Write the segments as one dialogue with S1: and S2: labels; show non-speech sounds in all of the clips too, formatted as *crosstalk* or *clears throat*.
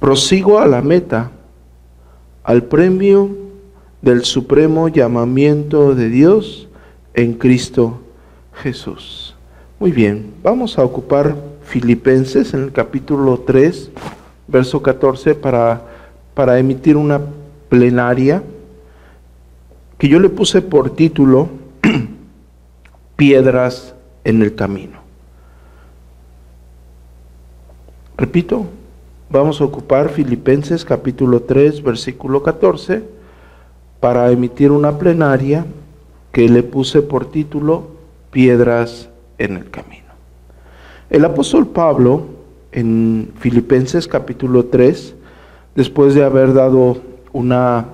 S1: Prosigo a la meta, al premio del supremo llamamiento de Dios en Cristo Jesús. Muy bien, vamos a ocupar Filipenses en el capítulo 3, verso 14, para, para emitir una plenaria que yo le puse por título *clears throat* Piedras en el Camino. Repito, Vamos a ocupar Filipenses capítulo 3, versículo 14, para emitir una plenaria que le puse por título Piedras en el Camino. El apóstol Pablo, en Filipenses capítulo 3, después de haber dado una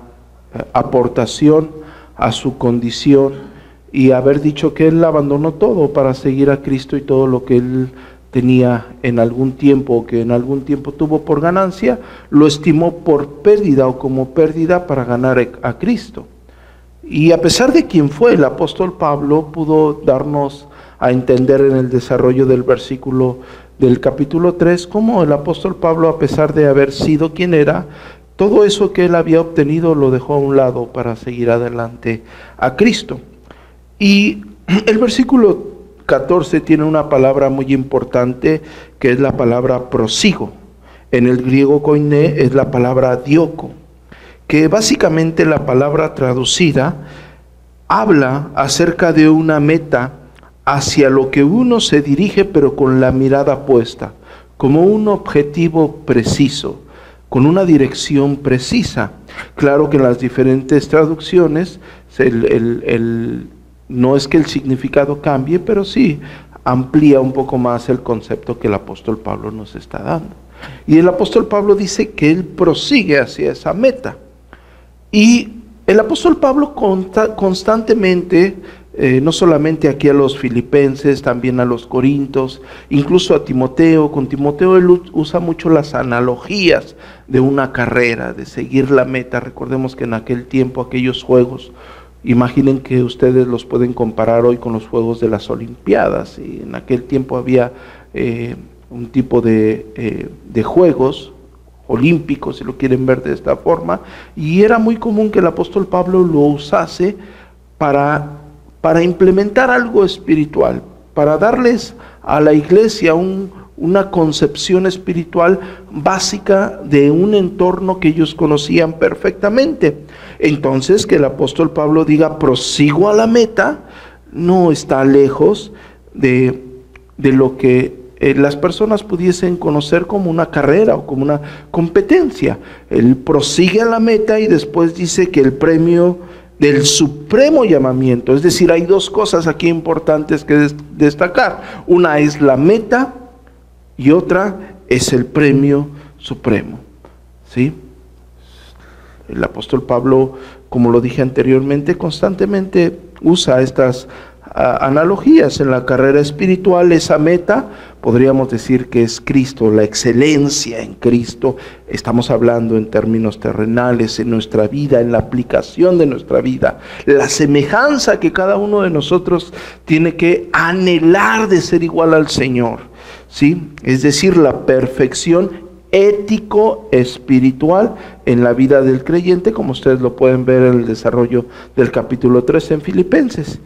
S1: eh, aportación a su condición y haber dicho que él abandonó todo para seguir a Cristo y todo lo que él tenía en algún tiempo que en algún tiempo tuvo por ganancia, lo estimó por pérdida o como pérdida para ganar a Cristo. Y a pesar de quien fue el apóstol Pablo, pudo darnos a entender en el desarrollo del versículo del capítulo 3 cómo el apóstol Pablo, a pesar de haber sido quien era, todo eso que él había obtenido lo dejó a un lado para seguir adelante a Cristo. Y *clears throat* el versículo 14 tiene una palabra muy importante que es la palabra prosigo. En el griego koiné es la palabra dioco, que básicamente la palabra traducida habla acerca de una meta hacia lo que uno se dirige pero con la mirada puesta, como un objetivo preciso, con una dirección precisa. Claro que en las diferentes traducciones no es que el significado cambie, pero sí amplía un poco más el concepto que el apóstol Pablo nos está dando. Y el apóstol Pablo dice que él prosigue hacia esa meta. Y el apóstol Pablo constantemente, eh, no solamente aquí a los filipenses, también a los corintos, incluso a Timoteo, con Timoteo él usa mucho las analogías de una carrera, de seguir la meta. Recordemos que en aquel tiempo aquellos juegos Imaginen que ustedes los pueden comparar hoy con los Juegos de las Olimpiadas. Y en aquel tiempo había eh, un tipo de, eh, de, juegos olímpicos, si lo quieren ver de esta forma, y era muy común que el apóstol Pablo lo usase para, para implementar algo espiritual, para darles a la iglesia un, una concepción espiritual básica de un entorno que ellos conocían perfectamente. Entonces, que el apóstol Pablo diga, prosigo a la meta, no está lejos de, lo que eh, las personas pudiesen conocer como una carrera o como una competencia. Él prosigue a la meta y después dice que el premio del supremo llamamiento, es decir, hay dos cosas aquí importantes que destacar. Una es la meta y otra es el premio supremo. ¿Sí? El apóstol Pablo, como lo dije anteriormente, constantemente usa estas analogías en la carrera espiritual, esa meta, podríamos decir que es Cristo, la excelencia en Cristo. Estamos hablando en términos terrenales, en nuestra vida, en la aplicación de nuestra vida, la semejanza que cada uno de nosotros tiene que anhelar de ser igual al Señor. ¿sí? Es decir, la perfección ético-espiritual en la vida del creyente, como ustedes lo pueden ver en el desarrollo del capítulo 3 en Filipenses.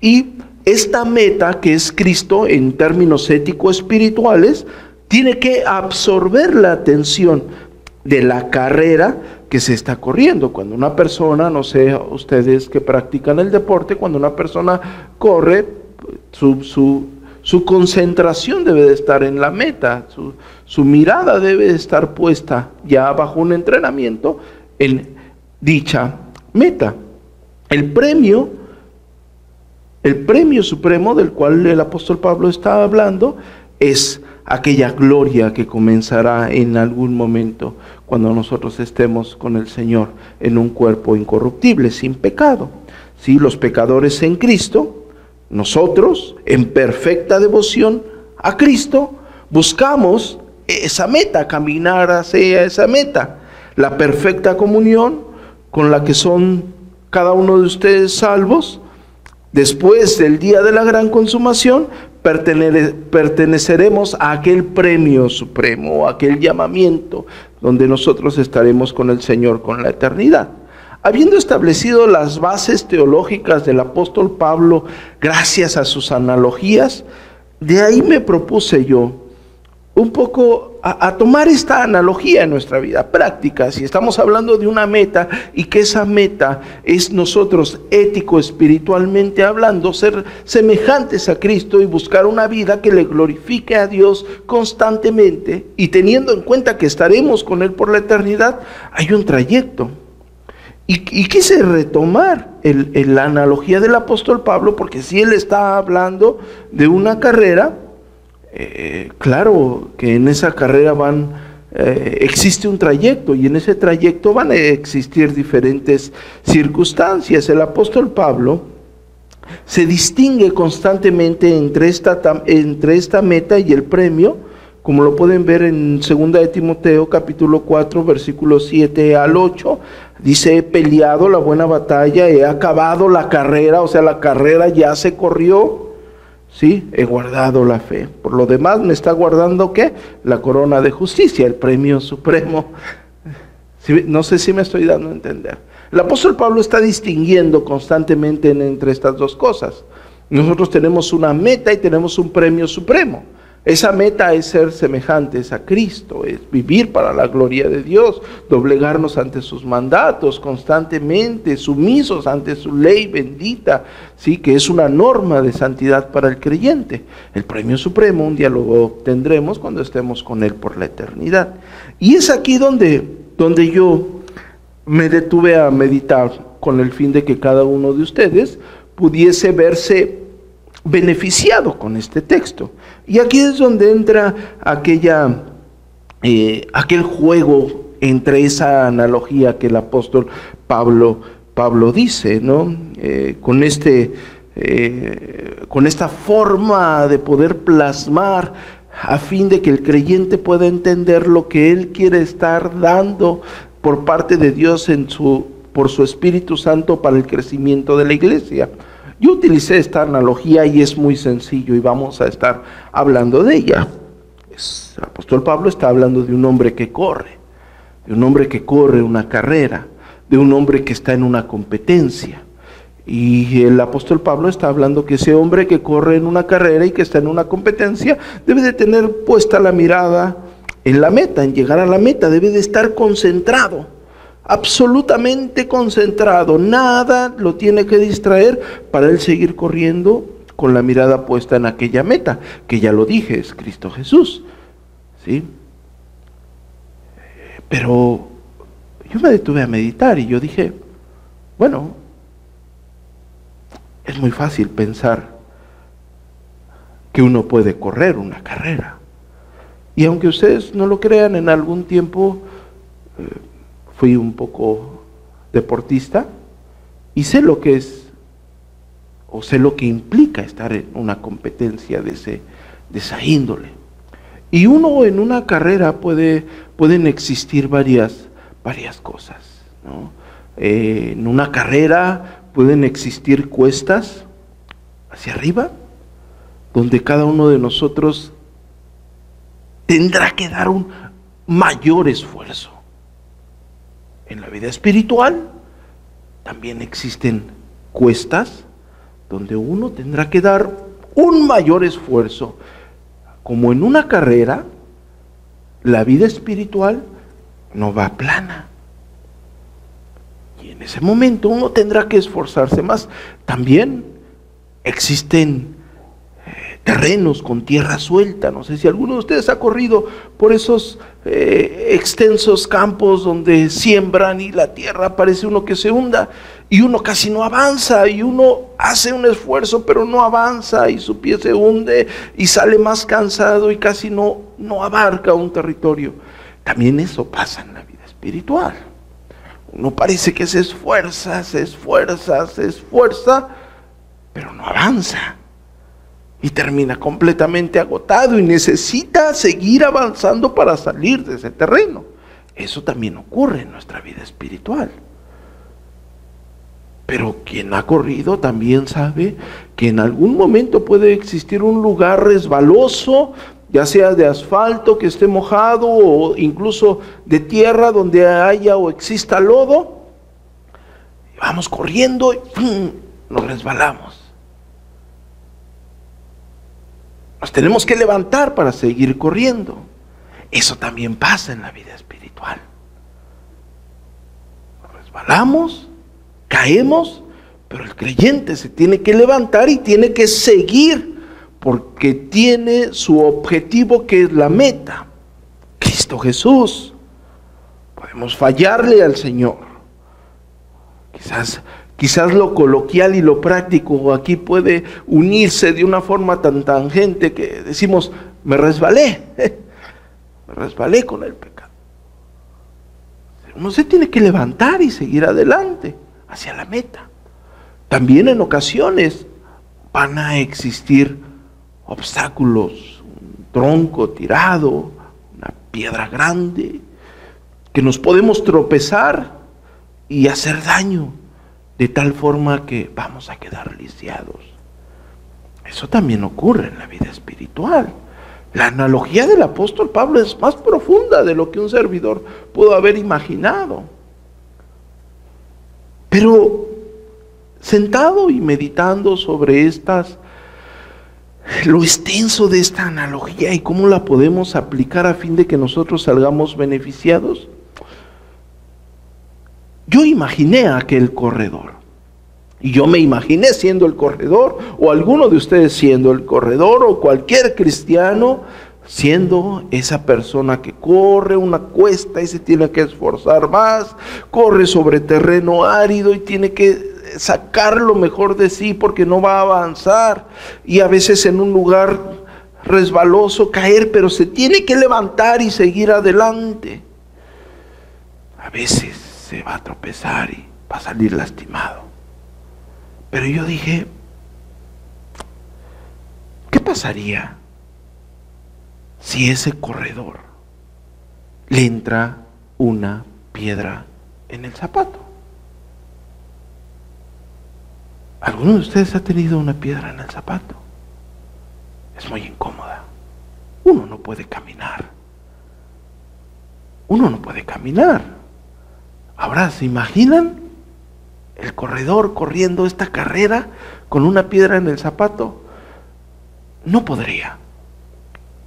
S1: Y esta meta, que es Cristo en términos ético-espirituales, tiene que absorber la atención de la carrera que se está corriendo. Cuando una persona, no sé, ustedes que practican el deporte, cuando una persona corre, su, su su concentración debe de estar en la meta, su, mirada debe de estar puesta ya bajo un entrenamiento en dicha meta. El premio, el premio supremo del cual el apóstol Pablo está hablando es aquella gloria que comenzará en algún momento cuando nosotros estemos con el Señor en un cuerpo incorruptible, sin pecado. Si los pecadores en Cristo, nosotros, en perfecta devoción a Cristo, buscamos esa meta, caminar hacia esa meta, la perfecta comunión con la que son cada uno de ustedes salvos, después del día de la gran consumación, perteneceremos a aquel premio supremo, a aquel llamamiento, donde nosotros estaremos con el Señor con la eternidad. Habiendo establecido las bases teológicas del apóstol Pablo gracias a sus analogías, de ahí me propuse yo un poco a, tomar esta analogía en nuestra vida práctica. Si estamos hablando de una meta y que esa meta es nosotros ético, espiritualmente hablando, ser semejantes a Cristo y buscar una vida que le glorifique a Dios constantemente y teniendo en cuenta que estaremos con Él por la eternidad, hay un trayecto. Y, quise retomar la analogía del apóstol Pablo, porque si él está hablando de una carrera, eh, claro que en esa carrera van, eh, existe un trayecto y en ese trayecto van a existir diferentes circunstancias. El apóstol Pablo se distingue constantemente entre esta, entre esta meta y el premio, como lo pueden ver en 2 de Timoteo capítulo 4 versículos 7 al 8, dice, he peleado la buena batalla, he acabado la carrera, o sea, la carrera ya se corrió, ¿sí? He guardado la fe. Por lo demás, me está guardando qué? La corona de justicia, el premio supremo. No sé si me estoy dando a entender. El apóstol Pablo está distinguiendo constantemente entre estas dos cosas. Nosotros tenemos una meta y tenemos un premio supremo. Esa meta es ser semejantes a Cristo, es vivir para la gloria de Dios, doblegarnos ante sus mandatos constantemente, sumisos ante su ley bendita, sí, que es una norma de santidad para el creyente. El premio supremo un día lo obtendremos cuando estemos con él por la eternidad. Y es aquí donde donde yo me detuve a meditar con el fin de que cada uno de ustedes pudiese verse beneficiado con este texto. Y aquí es donde entra aquella, eh, aquel juego entre esa analogía que el apóstol Pablo, Pablo dice, ¿no? Eh, con, este, eh, con esta forma de poder plasmar a fin de que el creyente pueda entender lo que él quiere estar dando por parte de Dios en su, por su Espíritu Santo para el crecimiento de la iglesia. Yo utilicé esta analogía y es muy sencillo y vamos a estar hablando de ella. el apóstol Pablo está hablando de un hombre que corre, de un hombre que corre una carrera, de un hombre que está en una competencia. Y el apóstol Pablo está hablando que ese hombre que corre en una carrera y que está en una competencia debe de tener puesta la mirada en la meta, en llegar a la meta, debe de estar concentrado absolutamente concentrado, nada lo tiene que distraer para él seguir corriendo con la mirada puesta en aquella meta, que ya lo dije, es Cristo Jesús. ¿Sí? Pero yo me detuve a meditar y yo dije, bueno, es muy fácil pensar que uno puede correr una carrera. Y aunque ustedes no lo crean, en algún tiempo eh, fui un poco deportista y sé lo que es o sé lo que implica estar en una competencia de, ese, de esa índole. Y uno en una carrera puede, pueden existir varias, varias cosas. Eh, en una carrera pueden existir cuestas hacia arriba, donde cada uno de nosotros tendrá que dar un mayor esfuerzo. En la vida espiritual también existen cuestas donde uno tendrá que dar un mayor esfuerzo. Como en una carrera, la vida espiritual no va plana. Y en ese momento uno tendrá que esforzarse más. También existen terrenos con tierra suelta. No sé si alguno de ustedes ha corrido por esos eh, extensos campos donde siembran y la tierra parece uno que se hunda y uno casi no avanza y uno hace un esfuerzo pero no avanza y su pie se hunde y sale más cansado y casi no, no abarca un territorio. También eso pasa en la vida espiritual. Uno parece que se esfuerza, se esfuerza, se esfuerza, pero no avanza y termina completamente agotado y necesita seguir avanzando para salir de ese terreno. Eso también ocurre en nuestra vida espiritual. Pero quien ha corrido también sabe que en algún momento puede existir un lugar resbaloso, ya sea de asfalto que esté mojado o incluso de tierra donde haya o exista lodo. vamos corriendo y nos resbalamos. Tenemos que levantar para seguir corriendo. Eso también pasa en la vida espiritual. Resbalamos caemos, pero el creyente se tiene que levantar y tiene que seguir porque tiene su objetivo que es la meta, Cristo Jesús. Podemos fallarle al Señor. Quizás Quizás lo coloquial y lo práctico aquí puede unirse de una forma tan tangente que decimos, me resbalé, *laughs* me resbalé con el pecado. Uno se tiene que levantar y seguir adelante hacia la meta. También en ocasiones van a existir obstáculos, un tronco tirado, una piedra grande, que nos podemos tropezar y hacer daño, de tal forma que vamos a quedar lisiados. Eso también ocurre en la vida espiritual. La analogía del apóstol Pablo es más profunda de lo que un servidor pudo haber imaginado. Pero sentado y meditando sobre estas, lo extenso de esta analogía y cómo la podemos aplicar a fin de que nosotros salgamos beneficiados, yo imaginé aquel corredor. Y yo me imaginé siendo el corredor, o alguno de ustedes siendo el corredor, o cualquier cristiano siendo esa persona que corre una cuesta y se tiene que esforzar más, corre sobre terreno árido y tiene que sacar lo mejor de sí porque no va a avanzar y a veces en un lugar resbaloso caer, pero se tiene que levantar y seguir adelante. A veces se va a tropezar y va a salir lastimado. Pero yo dije, ¿qué pasaría si ese corredor le entra una piedra en el zapato. ¿Alguno de ustedes ha tenido una piedra en el zapato? Es muy incómoda. Uno no puede caminar. Uno no puede caminar. Ahora, ¿se imaginan el corredor corriendo esta carrera con una piedra en el zapato? No podría.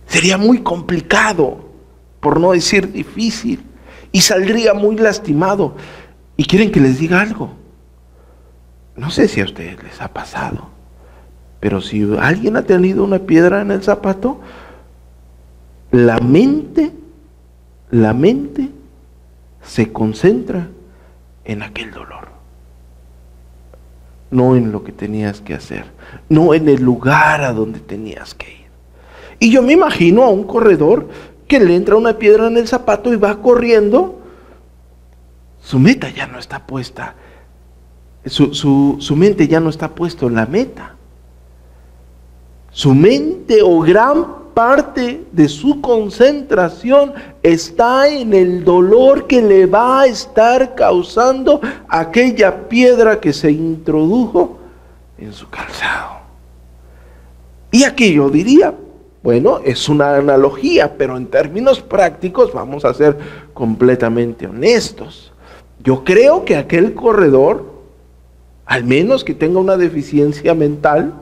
S1: Sería muy complicado, por no decir difícil, y saldría muy lastimado. ¿Y quieren que les diga algo? No sé si a ustedes les ha pasado, pero si alguien ha tenido una piedra en el zapato, la mente, la mente se concentra en aquel dolor, no en lo que tenías que hacer, no en el lugar a donde tenías que ir. Y yo me imagino a un corredor que le entra una piedra en el zapato y va corriendo. Su meta ya no está puesta. Su, su mente ya no está puesta en la meta. Su mente o gran parte de su concentración está en el dolor que le va a estar causando aquella piedra que se introdujo en su calzado. Y aquí yo diría, bueno, es una analogía, pero en términos prácticos vamos a ser completamente honestos. Yo creo que aquel corredor, al menos que tenga una deficiencia mental,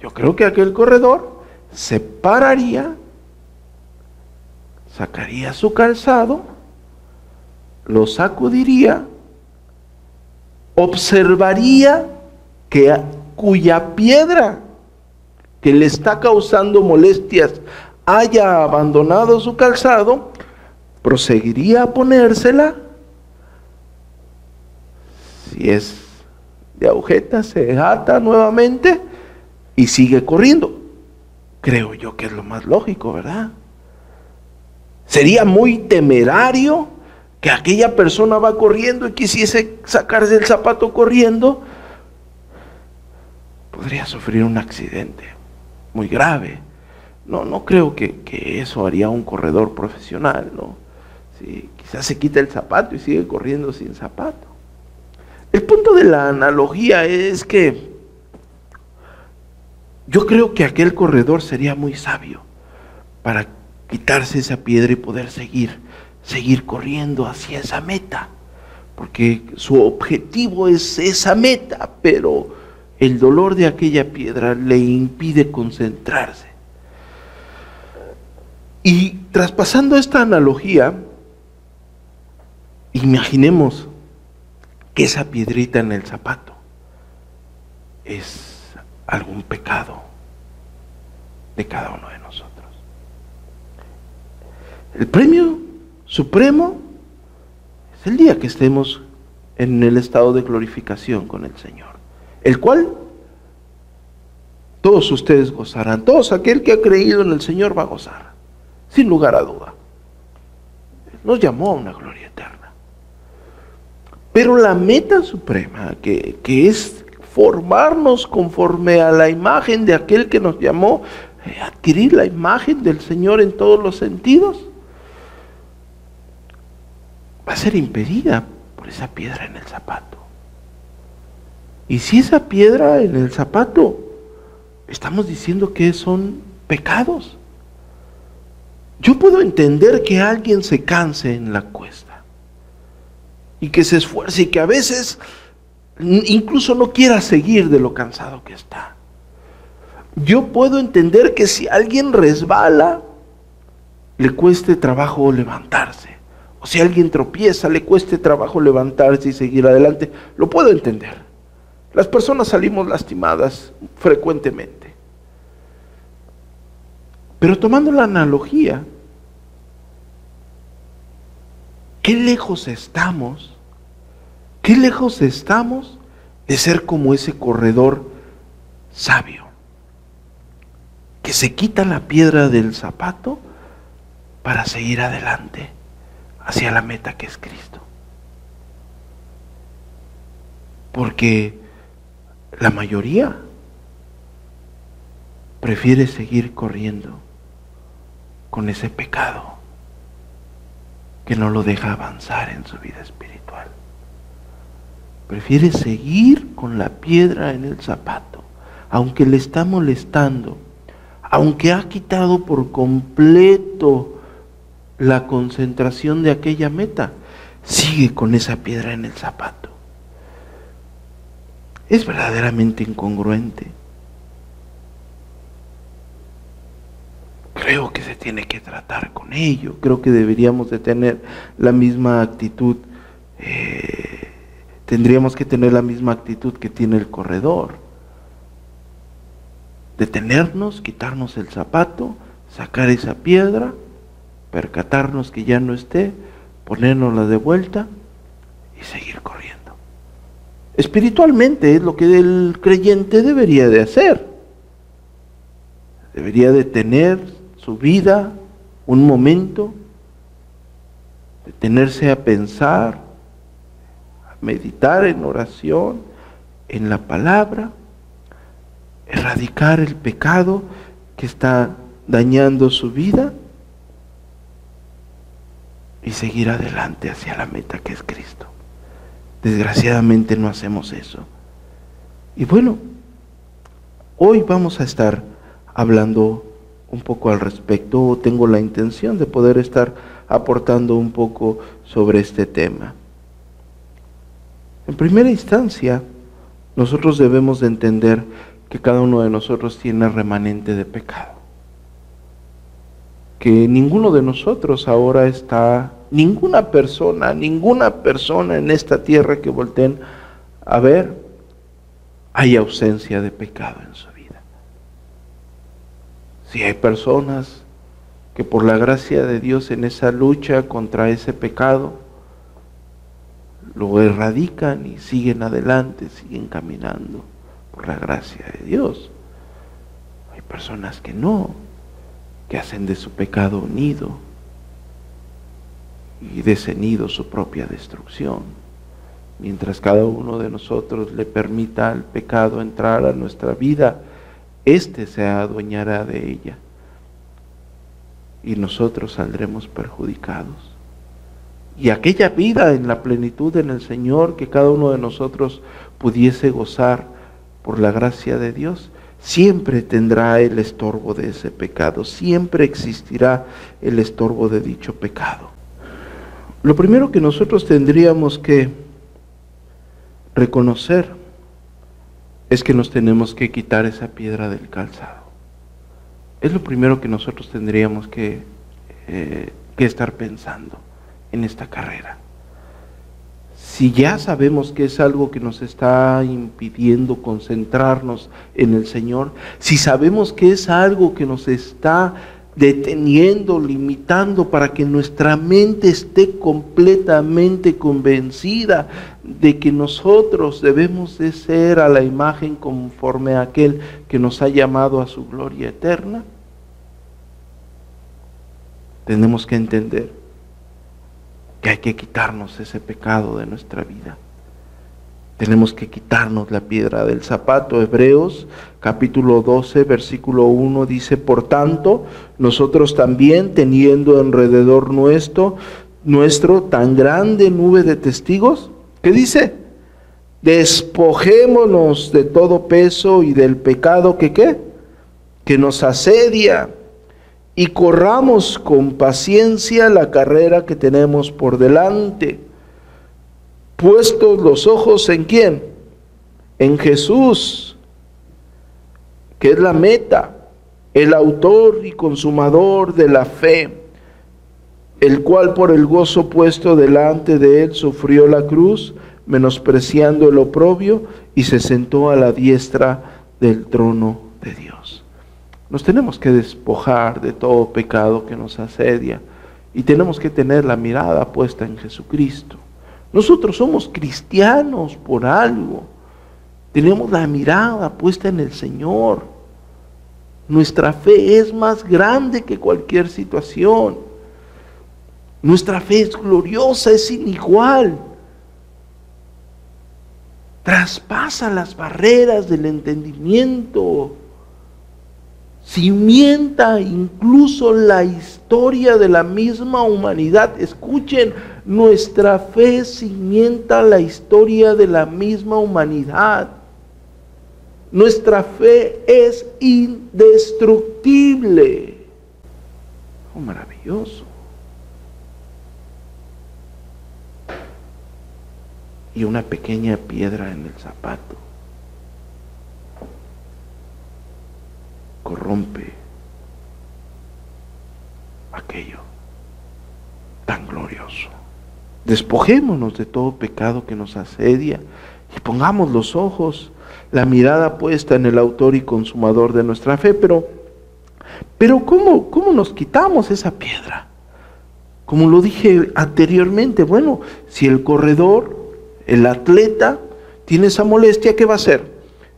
S1: yo creo que aquel corredor se pararía, sacaría su calzado, lo sacudiría, observaría que cuya piedra que le está causando molestias haya abandonado su calzado, proseguiría a ponérsela. Si es de agujeta, se ata nuevamente y sigue corriendo. Creo yo que es lo más lógico, ¿verdad? Sería muy temerario que aquella persona va corriendo y quisiese sacarse el zapato corriendo. Podría sufrir un accidente muy grave. No, no creo que, eso haría un corredor profesional, ¿no? quizás se quita el zapato y sigue corriendo sin zapato. El punto de la analogía es que yo creo que aquel corredor sería muy sabio para quitarse esa piedra y poder seguir, seguir corriendo hacia esa meta, porque su objetivo es esa meta, pero el dolor de aquella piedra le impide concentrarse. Y traspasando esta analogía, imaginemos que esa piedrita en el zapato es algún pecado de cada uno de nosotros. El premio supremo es el día que estemos en el estado de glorificación con el Señor, el cual todos ustedes gozarán, todos aquel que ha creído en el Señor va a gozar, sin lugar a duda. Nos llamó a una gloria eterna. Pero la meta suprema, que, que es formarnos conforme a la imagen de aquel que nos llamó, eh, adquirir la imagen del Señor en todos los sentidos, va a ser impedida por esa piedra en el zapato. Y si esa piedra en el zapato, estamos diciendo que son pecados. Yo puedo entender que alguien se canse en la cuesta y que se esfuerce y que a veces incluso no quiera seguir de lo cansado que está. Yo puedo entender que si alguien resbala, le cueste trabajo levantarse. O si alguien tropieza, le cueste trabajo levantarse y seguir adelante. Lo puedo entender. Las personas salimos lastimadas frecuentemente. Pero tomando la analogía, ¿qué lejos estamos ¿Qué lejos estamos de ser como ese corredor sabio? Que se quita la piedra del zapato para seguir adelante hacia la meta que es Cristo. Porque la mayoría prefiere seguir corriendo con ese pecado que no lo deja avanzar en su vida espiritual. Prefiere seguir con la piedra en el zapato, aunque le está molestando, aunque ha quitado por completo la concentración de aquella meta, sigue con esa piedra en el zapato. Es verdaderamente incongruente. Creo que se tiene que tratar con ello. Creo que deberíamos de tener la misma actitud eh, tendríamos que tener la misma actitud que tiene el corredor. Detenernos, quitarnos el zapato, sacar esa piedra, percatarnos que ya no esté, ponérnosla de vuelta y seguir corriendo. Espiritualmente es lo que el creyente debería de hacer. Debería de tener su vida un momento, detenerse a pensar, meditar en oración, en la palabra, erradicar el pecado que está dañando su vida y seguir adelante hacia la meta que es Cristo. Desgraciadamente no hacemos eso. Y bueno, hoy vamos a estar hablando un poco al respecto, tengo la intención de poder estar aportando un poco sobre este tema. En primera instancia, nosotros debemos de entender que cada uno de nosotros tiene remanente de pecado. Que ninguno de nosotros ahora está, ninguna persona, ninguna persona en esta tierra que volteen a ver, hay ausencia de pecado en su vida. Si hay personas que por la gracia de Dios en esa lucha contra ese pecado, lo erradican y siguen adelante, siguen caminando por la gracia de Dios. Hay personas que no, que hacen de su pecado un nido y de ese nido su propia destrucción. Mientras cada uno de nosotros le permita al pecado entrar a nuestra vida, éste se adueñará de ella y nosotros saldremos perjudicados y aquella vida en la plenitud en el Señor que cada uno de nosotros pudiese gozar por la gracia de Dios, siempre tendrá el estorbo de ese pecado, siempre existirá el estorbo de dicho pecado. Lo primero que nosotros tendríamos que reconocer es que nos tenemos que quitar esa piedra del calzado. Es lo primero que nosotros tendríamos que, eh, que estar pensando en esta carrera. Si ya sabemos que es algo que nos está impidiendo concentrarnos en el Señor, si sabemos que es algo que nos está deteniendo, limitando para que nuestra mente esté completamente convencida de que nosotros debemos de ser a la imagen conforme a aquel que nos ha llamado a su gloria eterna, tenemos que entender que hay que quitarnos ese pecado de nuestra vida. Tenemos que quitarnos la piedra del zapato. Hebreos capítulo 12, versículo 1 dice, por tanto, nosotros también teniendo alrededor nuestro, nuestro tan grande nube de testigos, ¿qué dice? Despojémonos de todo peso y del pecado que qué? Que nos asedia y corramos con paciencia la carrera que tenemos por delante puestos los ojos en quién? En Jesús, que es la meta, el autor y consumador de la fe, el cual por el gozo puesto delante de él sufrió la cruz, menospreciando el oprobio, y se sentó a la diestra del trono de Dios. Nos tenemos que despojar de todo pecado que nos asedia y tenemos que tener la mirada puesta en Jesucristo. Nosotros somos cristianos por algo. Tenemos la mirada puesta en el Señor. Nuestra fe es más grande que cualquier situación. Nuestra fe es gloriosa, es inigual. Traspasa las barreras del entendimiento cimienta incluso la historia de la misma humanidad. Escuchen, nuestra fe cimienta la historia de la misma humanidad. Nuestra fe es indestructible. Oh, maravilloso. Y una pequeña piedra en el zapato. Corrompe aquello tan glorioso. Despojémonos de todo pecado que nos asedia y pongamos los ojos, la mirada puesta en el autor y consumador de nuestra fe. Pero, pero ¿cómo, cómo nos quitamos esa piedra? Como lo dije anteriormente, bueno, si el corredor, el atleta, tiene esa molestia, ¿qué va a hacer?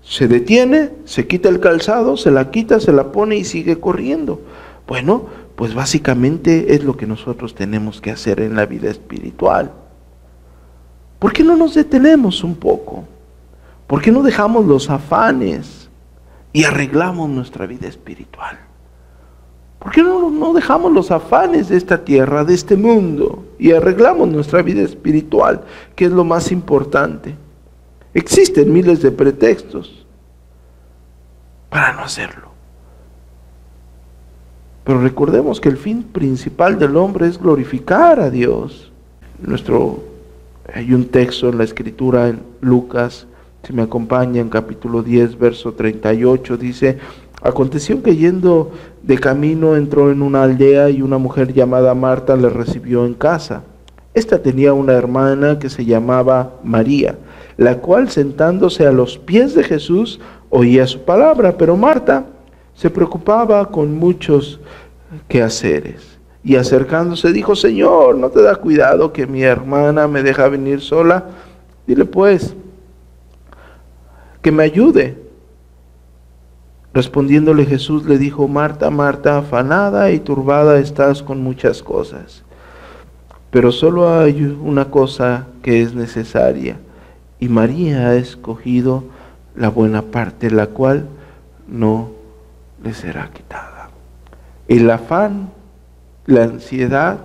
S1: Se detiene, se quita el calzado, se la quita, se la pone y sigue corriendo. Bueno, pues básicamente es lo que nosotros tenemos que hacer en la vida espiritual. ¿Por qué no nos detenemos un poco? ¿Por qué no dejamos los afanes y arreglamos nuestra vida espiritual? ¿Por qué no, no dejamos los afanes de esta tierra, de este mundo, y arreglamos nuestra vida espiritual, que es lo más importante? Existen miles de pretextos para no hacerlo. Pero recordemos que el fin principal del hombre es glorificar a Dios. Nuestro, hay un texto en la escritura en Lucas, si me acompaña en capítulo 10, verso 38, dice, aconteció que yendo de camino entró en una aldea y una mujer llamada Marta le recibió en casa. Esta tenía una hermana que se llamaba María la cual sentándose a los pies de Jesús oía su palabra, pero Marta se preocupaba con muchos quehaceres. Y acercándose dijo, Señor, ¿no te da cuidado que mi hermana me deja venir sola? Dile pues, que me ayude. Respondiéndole Jesús le dijo, Marta, Marta, afanada y turbada estás con muchas cosas, pero solo hay una cosa que es necesaria y María ha escogido la buena parte, la cual no le será quitada. El afán, la ansiedad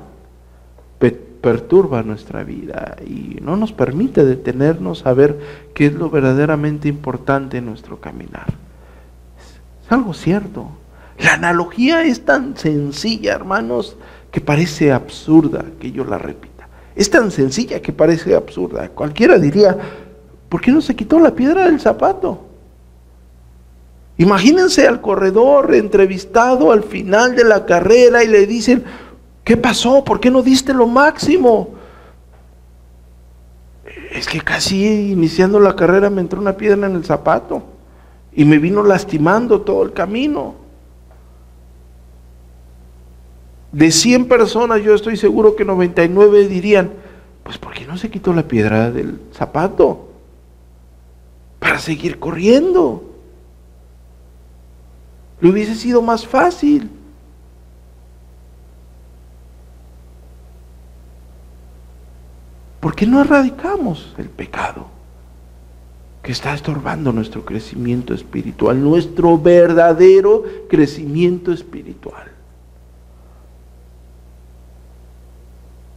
S1: perturba nuestra vida y no nos permite detenernos a ver qué es lo verdaderamente importante en nuestro caminar. Es, algo cierto. La analogía es tan sencilla, hermanos, que parece absurda que yo la repita. Es tan sencilla que parece absurda. Cualquiera diría, ¿por qué no se quitó la piedra del zapato? Imagínense al corredor entrevistado al final de la carrera y le dicen, ¿qué pasó? ¿Por qué no diste lo máximo? Es que casi iniciando la carrera me entró una piedra en el zapato y me vino lastimando todo el camino. De 100 personas yo estoy seguro que 99 dirían, pues ¿por qué no se quitó la piedra del zapato? Para seguir corriendo. Le hubiese sido más fácil. ¿Por qué no erradicamos el pecado que está estorbando nuestro crecimiento espiritual, nuestro verdadero crecimiento espiritual?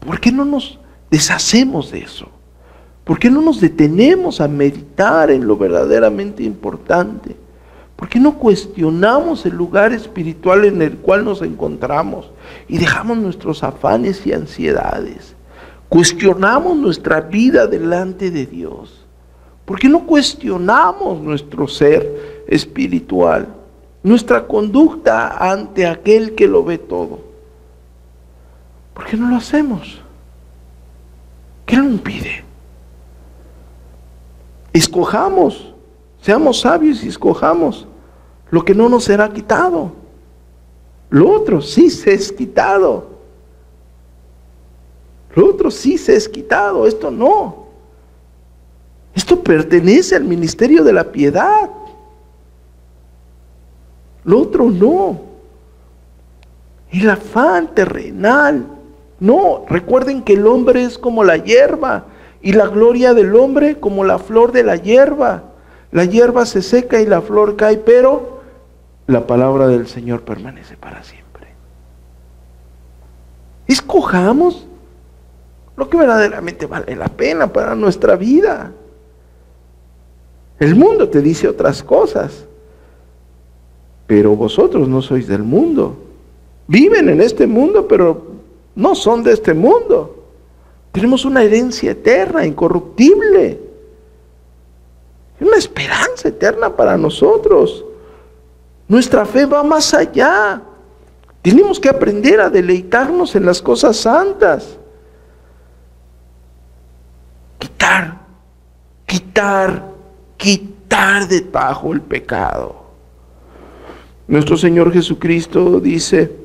S1: ¿Por qué no nos deshacemos de eso? ¿Por qué no nos detenemos a meditar en lo verdaderamente importante? ¿Por qué no cuestionamos el lugar espiritual en el cual nos encontramos y dejamos nuestros afanes y ansiedades? Cuestionamos nuestra vida delante de Dios. ¿Por qué no cuestionamos nuestro ser espiritual, nuestra conducta ante aquel que lo ve todo? ¿Por qué no lo hacemos? ¿Qué lo impide? Escojamos Seamos sabios y escojamos lo que no nos será quitado. Lo otro sí se es quitado. Lo otro sí se es quitado, esto no. Esto pertenece al ministerio de la piedad. Lo otro no. El afán terrenal. No, recuerden que el hombre es como la hierba y la gloria del hombre como la flor de la hierba. La hierba se seca y la flor cae, pero la palabra del Señor permanece para siempre. Escojamos lo que verdaderamente vale la pena para nuestra vida. El mundo te dice otras cosas, pero vosotros no sois del mundo. Viven en este mundo, pero no son de este mundo. Tenemos una herencia eterna, incorruptible una esperanza eterna para nosotros. Nuestra fe va más allá. Tenemos que aprender a deleitarnos en las cosas santas. Quitar, quitar, quitar de tajo el pecado. Nuestro Señor Jesucristo dice,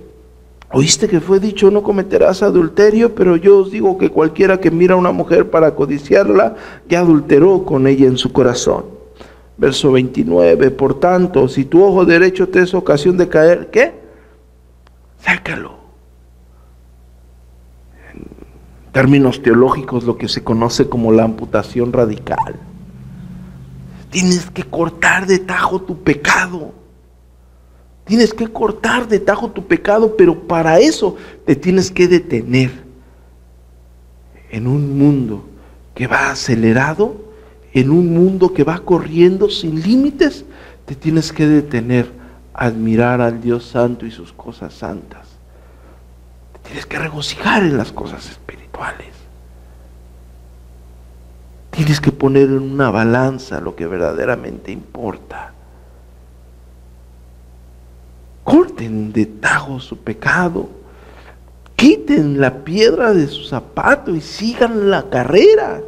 S1: Oíste que fue dicho, no cometerás adulterio, pero yo os digo que cualquiera que mira a una mujer para codiciarla, ya adulteró con ella en su corazón. Verso 29, por tanto, si tu ojo derecho te es ocasión de caer, ¿qué? Sácalo. En términos teológicos, lo que se conoce como la amputación radical. Tienes que cortar de tajo tu pecado. Tienes que cortar de tajo tu pecado, pero para eso te tienes que detener. En un mundo que va acelerado, en un mundo que va corriendo sin límites, te tienes que detener a admirar al Dios Santo y sus cosas santas. Te tienes que regocijar en las cosas espirituales. Tienes que poner en una balanza lo que verdaderamente importa. Corten de tajo su pecado, quiten la piedra de su zapato y sigan la carrera.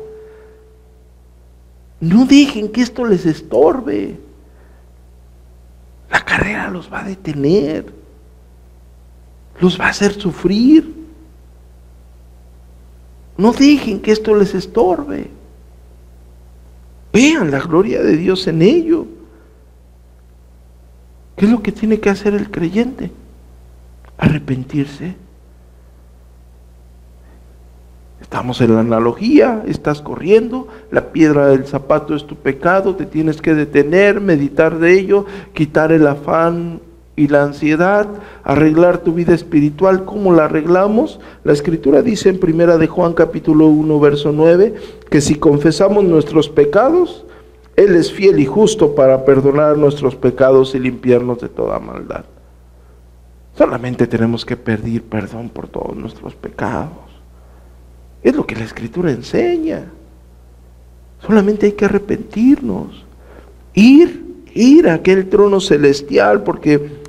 S1: No dejen que esto les estorbe. La carrera los va a detener, los va a hacer sufrir. No dejen que esto les estorbe. Vean la gloria de Dios en ello. ¿Qué es lo que tiene que hacer el creyente? Arrepentirse. Estamos en la analogía, estás corriendo, la piedra del zapato es tu pecado, te tienes que detener, meditar de ello, quitar el afán y la ansiedad, arreglar tu vida espiritual. ¿Cómo la arreglamos? La escritura dice en primera de Juan capítulo 1 verso 9 que si confesamos nuestros pecados, él es fiel y justo para perdonar nuestros pecados y limpiarnos de toda maldad. Solamente tenemos que pedir perdón por todos nuestros pecados. Es lo que la escritura enseña. Solamente hay que arrepentirnos. Ir, ir a aquel trono celestial, porque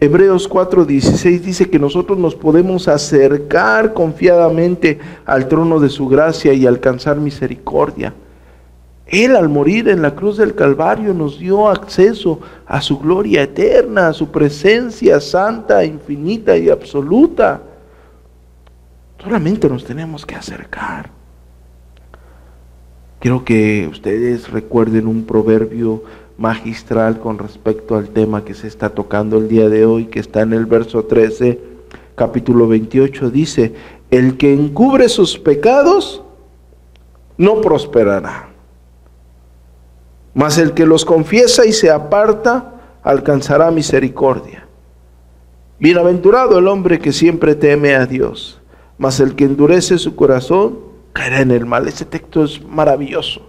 S1: Hebreos 4:16 dice que nosotros nos podemos acercar confiadamente al trono de su gracia y alcanzar misericordia. Él al morir en la cruz del Calvario nos dio acceso a su gloria eterna, a su presencia santa, infinita y absoluta. Solamente nos tenemos que acercar. Quiero que ustedes recuerden un proverbio magistral con respecto al tema que se está tocando el día de hoy, que está en el verso 13, capítulo 28, dice, el que encubre sus pecados no prosperará, mas el que los confiesa y se aparta alcanzará misericordia. Bienaventurado el hombre que siempre teme a Dios, mas el que endurece su corazón caerá en el mal. Ese texto es maravilloso.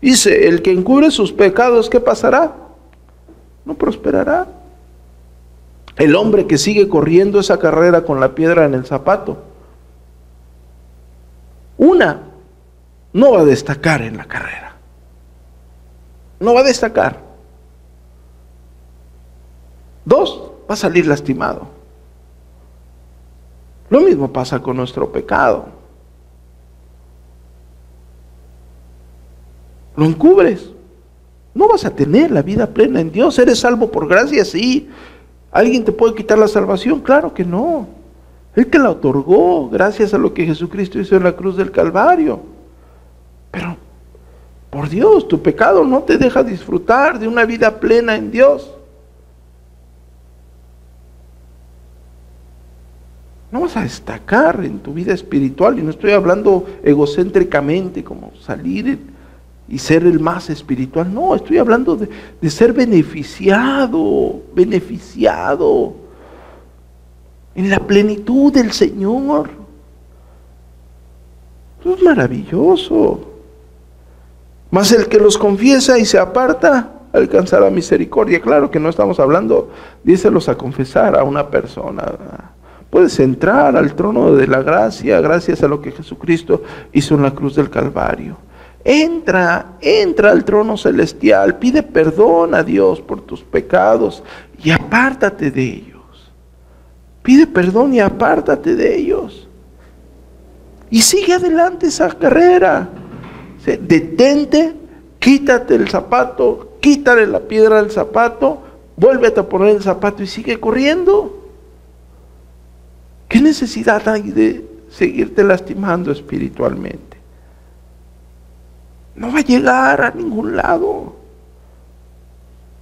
S1: Dice, el que encubre sus pecados, ¿qué pasará? No prosperará. El hombre que sigue corriendo esa carrera con la piedra en el zapato, una, no va a destacar en la carrera. No va a destacar. Dos, va a salir lastimado. Lo mismo pasa con nuestro pecado. lo encubres. No vas a tener la vida plena en Dios. Eres salvo por gracia, sí. ¿Alguien te puede quitar la salvación? Claro que no. Él te la otorgó gracias a lo que Jesucristo hizo en la cruz del Calvario. Pero, por Dios, tu pecado no te deja disfrutar de una vida plena en Dios. No vas a destacar en tu vida espiritual, y no estoy hablando egocéntricamente como salir y ser el más espiritual. No, estoy hablando de, ser beneficiado, beneficiado en la plenitud del Señor. Eso es maravilloso. Mas el que los confiesa y se aparta, alcanzará misericordia. Claro que no estamos hablando, díselos a confesar a una persona. Puedes entrar al trono de la gracia gracias a lo que Jesucristo hizo en la cruz del Calvario. Entra, entra al trono celestial, pide perdón a Dios por tus pecados y apártate de ellos. Pide perdón y apártate de ellos. Y sigue adelante esa carrera. Detente, quítate el zapato, quítale la piedra del zapato, vuélvete a poner el zapato y sigue corriendo. ¿Qué necesidad hay de seguirte lastimando espiritualmente? no va a llegar a ningún lado.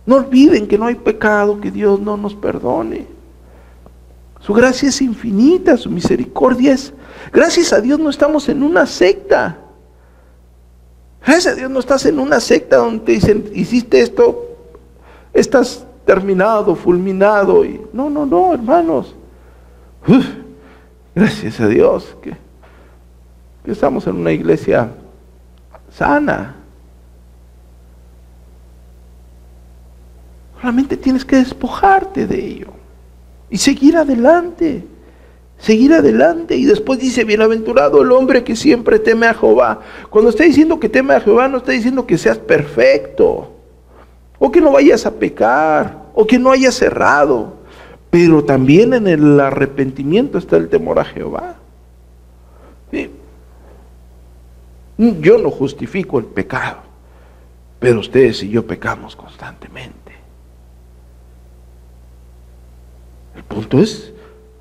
S1: No olviden que no hay pecado que Dios no nos perdone. Su gracia es infinita, su misericordia es... Gracias a Dios no estamos en una secta. Gracias a Dios no estás en una secta donde te dicen, hiciste esto, estás terminado, fulminado. Y... No, no, no, hermanos. gracias a Dios que estamos en una iglesia sana. Solamente tienes que despojarte de ello y seguir adelante. Seguir adelante. Y después dice, bienaventurado el hombre que siempre teme a Jehová. Cuando está diciendo que teme a Jehová, no está diciendo que seas perfecto. O que no vayas a pecar. O que no hayas cerrado. Pero también en el arrepentimiento está el temor a Jehová. Yo no justifico el pecado, pero ustedes y yo pecamos constantemente. El punto es,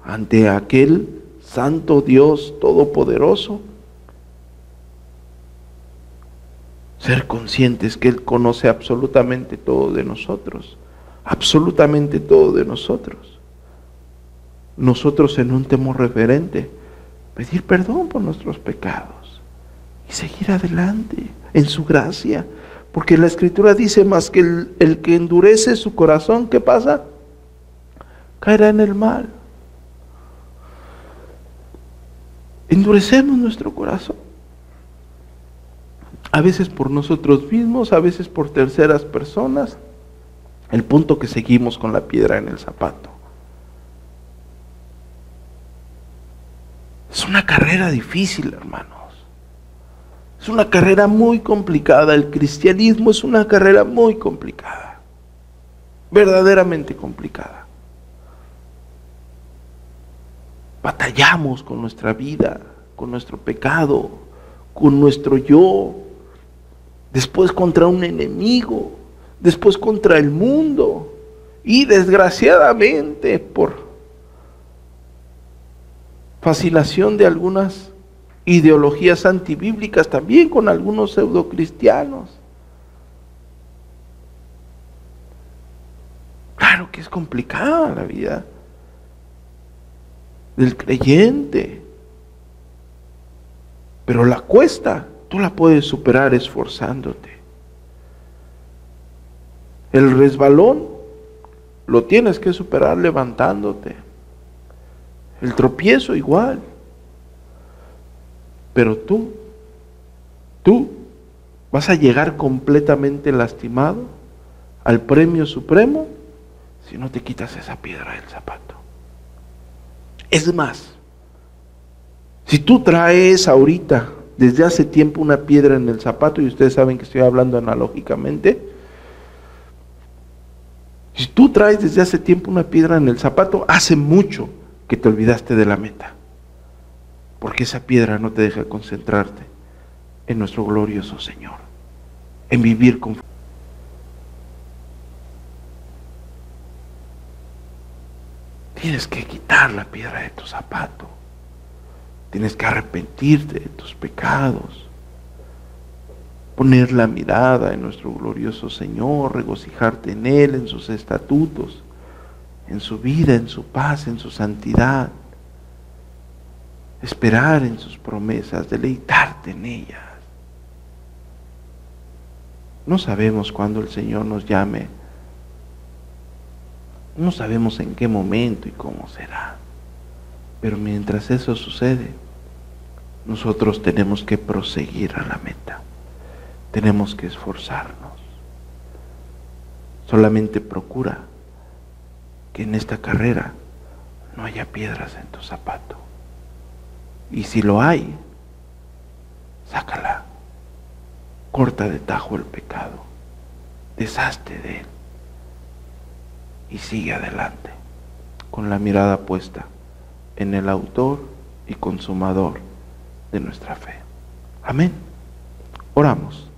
S1: ante aquel santo Dios todopoderoso, ser conscientes que Él conoce absolutamente todo de nosotros, absolutamente todo de nosotros. Nosotros en un temor referente, pedir perdón por nuestros pecados y seguir adelante en su gracia. Porque la escritura dice más que el, que endurece su corazón, ¿qué pasa? caerá en el mal. Endurecemos nuestro corazón. A veces por nosotros mismos, a veces por terceras personas. El punto que seguimos con la piedra en el zapato. Es una carrera difícil, hermanos. Es una carrera muy complicada. El cristianismo es una carrera muy complicada. Verdaderamente complicada. Batallamos con nuestra vida, con nuestro pecado, con nuestro yo. Después contra un enemigo. Después contra el mundo. Y desgraciadamente por fascinación de algunas ideologías antibíblicas, también con algunos pseudocristianos. Claro que es complicada la vida del creyente, pero la cuesta tú la puedes superar esforzándote. El resbalón lo tienes que superar levantándote. El tropiezo igual. Pero tú, tú vas a llegar completamente lastimado al premio supremo si no te quitas esa piedra del zapato. Es más, si tú traes ahorita, desde hace tiempo, una piedra en el zapato, y ustedes saben que estoy hablando analógicamente, si tú traes desde hace tiempo una piedra en el zapato, hace mucho que te olvidaste de la meta. Porque esa piedra no te deja concentrarte en nuestro glorioso Señor, en vivir con Tienes que quitar la piedra de tu zapato. Tienes que arrepentirte de tus pecados. Poner la mirada en nuestro glorioso Señor, regocijarte en Él, en sus estatutos en su vida, en su paz, en su santidad. Esperar en sus promesas, deleitarte en ellas. No sabemos cuándo el Señor nos llame. No sabemos en qué momento y cómo será. Pero mientras eso sucede, nosotros tenemos que proseguir a la meta. Tenemos que esforzarnos. Solamente procura que en esta carrera no haya piedras en tu zapato. Y si lo hay, sácala. Corta de tajo el pecado. Deshazte de él y sigue adelante, con la mirada puesta en el autor y consumador de nuestra fe. Amén. Oramos.